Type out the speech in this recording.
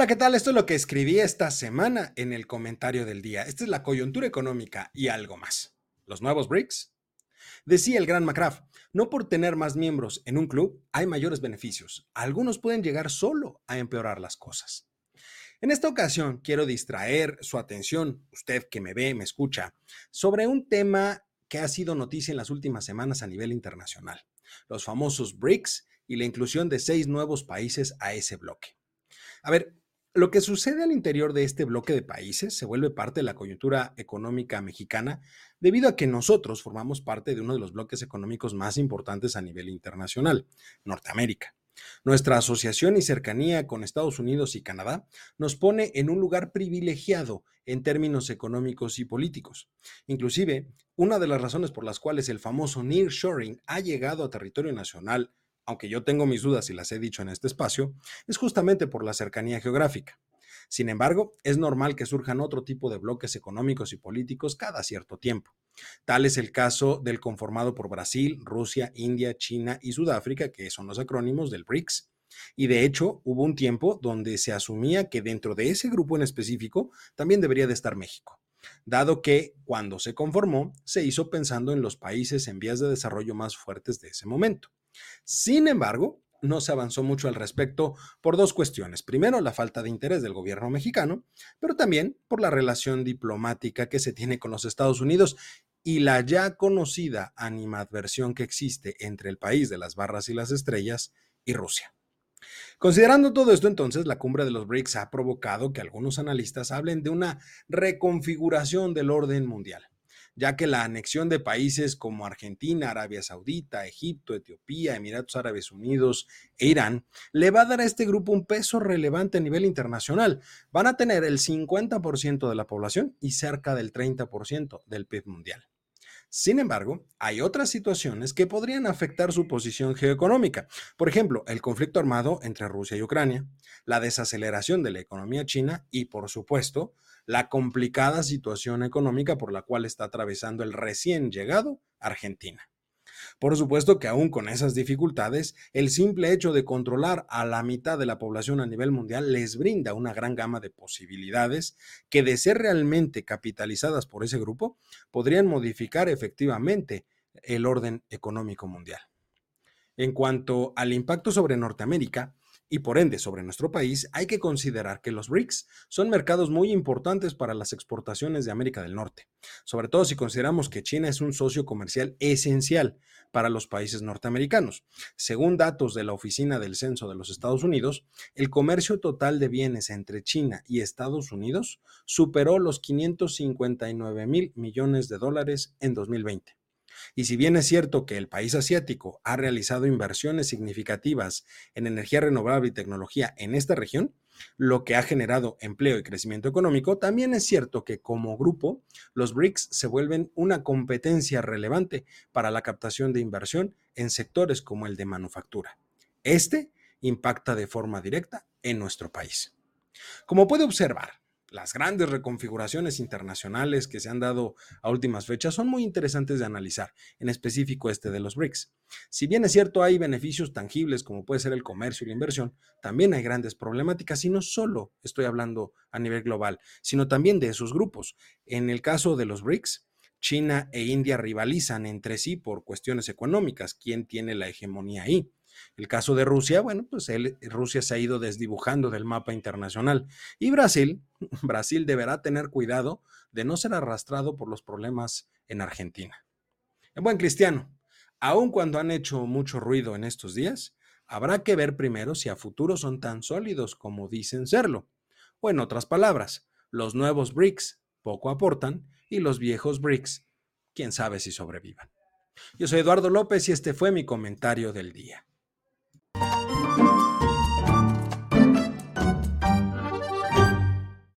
Hola, ¿qué tal? Esto es lo que escribí esta semana en el comentario del día. Esta es la coyuntura económica y algo más. ¿Los nuevos BRICS? Decía el gran McCraft, no por tener más miembros en un club hay mayores beneficios. Algunos pueden llegar solo a empeorar las cosas. En esta ocasión quiero distraer su atención, usted que me ve, me escucha, sobre un tema que ha sido noticia en las últimas semanas a nivel internacional, los famosos BRICS y la inclusión de seis nuevos países a ese bloque. A ver, lo que sucede al interior de este bloque de países se vuelve parte de la coyuntura económica mexicana debido a que nosotros formamos parte de uno de los bloques económicos más importantes a nivel internacional, Norteamérica. Nuestra asociación y cercanía con Estados Unidos y Canadá nos pone en un lugar privilegiado en términos económicos y políticos. Inclusive, una de las razones por las cuales el famoso nearshoring ha llegado a territorio nacional aunque yo tengo mis dudas y las he dicho en este espacio, es justamente por la cercanía geográfica. Sin embargo, es normal que surjan otro tipo de bloques económicos y políticos cada cierto tiempo. Tal es el caso del conformado por Brasil, Rusia, India, China y Sudáfrica, que son los acrónimos del BRICS. Y de hecho, hubo un tiempo donde se asumía que dentro de ese grupo en específico también debería de estar México, dado que cuando se conformó se hizo pensando en los países en vías de desarrollo más fuertes de ese momento. Sin embargo, no se avanzó mucho al respecto por dos cuestiones. Primero, la falta de interés del gobierno mexicano, pero también por la relación diplomática que se tiene con los Estados Unidos y la ya conocida animadversión que existe entre el país de las barras y las estrellas y Rusia. Considerando todo esto, entonces, la cumbre de los BRICS ha provocado que algunos analistas hablen de una reconfiguración del orden mundial ya que la anexión de países como Argentina, Arabia Saudita, Egipto, Etiopía, Emiratos Árabes Unidos e Irán le va a dar a este grupo un peso relevante a nivel internacional. Van a tener el 50% de la población y cerca del 30% del PIB mundial. Sin embargo, hay otras situaciones que podrían afectar su posición geoeconómica. Por ejemplo, el conflicto armado entre Rusia y Ucrania, la desaceleración de la economía china y, por supuesto, la complicada situación económica por la cual está atravesando el recién llegado Argentina. Por supuesto que aún con esas dificultades, el simple hecho de controlar a la mitad de la población a nivel mundial les brinda una gran gama de posibilidades que de ser realmente capitalizadas por ese grupo, podrían modificar efectivamente el orden económico mundial. En cuanto al impacto sobre Norteamérica, y por ende sobre nuestro país, hay que considerar que los BRICS son mercados muy importantes para las exportaciones de América del Norte, sobre todo si consideramos que China es un socio comercial esencial para los países norteamericanos. Según datos de la Oficina del Censo de los Estados Unidos, el comercio total de bienes entre China y Estados Unidos superó los 559 mil millones de dólares en 2020 y si bien es cierto que el país asiático ha realizado inversiones significativas en energía renovable y tecnología en esta región, lo que ha generado empleo y crecimiento económico, también es cierto que como grupo, los BRICS se vuelven una competencia relevante para la captación de inversión en sectores como el de manufactura. Este impacta de forma directa en nuestro país. Como puede observar, las grandes reconfiguraciones internacionales que se han dado a últimas fechas son muy interesantes de analizar, en específico este de los BRICS. Si bien es cierto hay beneficios tangibles como puede ser el comercio y la inversión, también hay grandes problemáticas y no solo estoy hablando a nivel global, sino también de esos grupos. En el caso de los BRICS, China e India rivalizan entre sí por cuestiones económicas, quién tiene la hegemonía ahí. El caso de Rusia, bueno, pues Rusia se ha ido desdibujando del mapa internacional. Y Brasil, Brasil deberá tener cuidado de no ser arrastrado por los problemas en Argentina. En buen cristiano, aun cuando han hecho mucho ruido en estos días, habrá que ver primero si a futuro son tan sólidos como dicen serlo. O en otras palabras, los nuevos BRICS poco aportan y los viejos BRICS, quién sabe si sobrevivan. Yo soy Eduardo López y este fue mi comentario del día.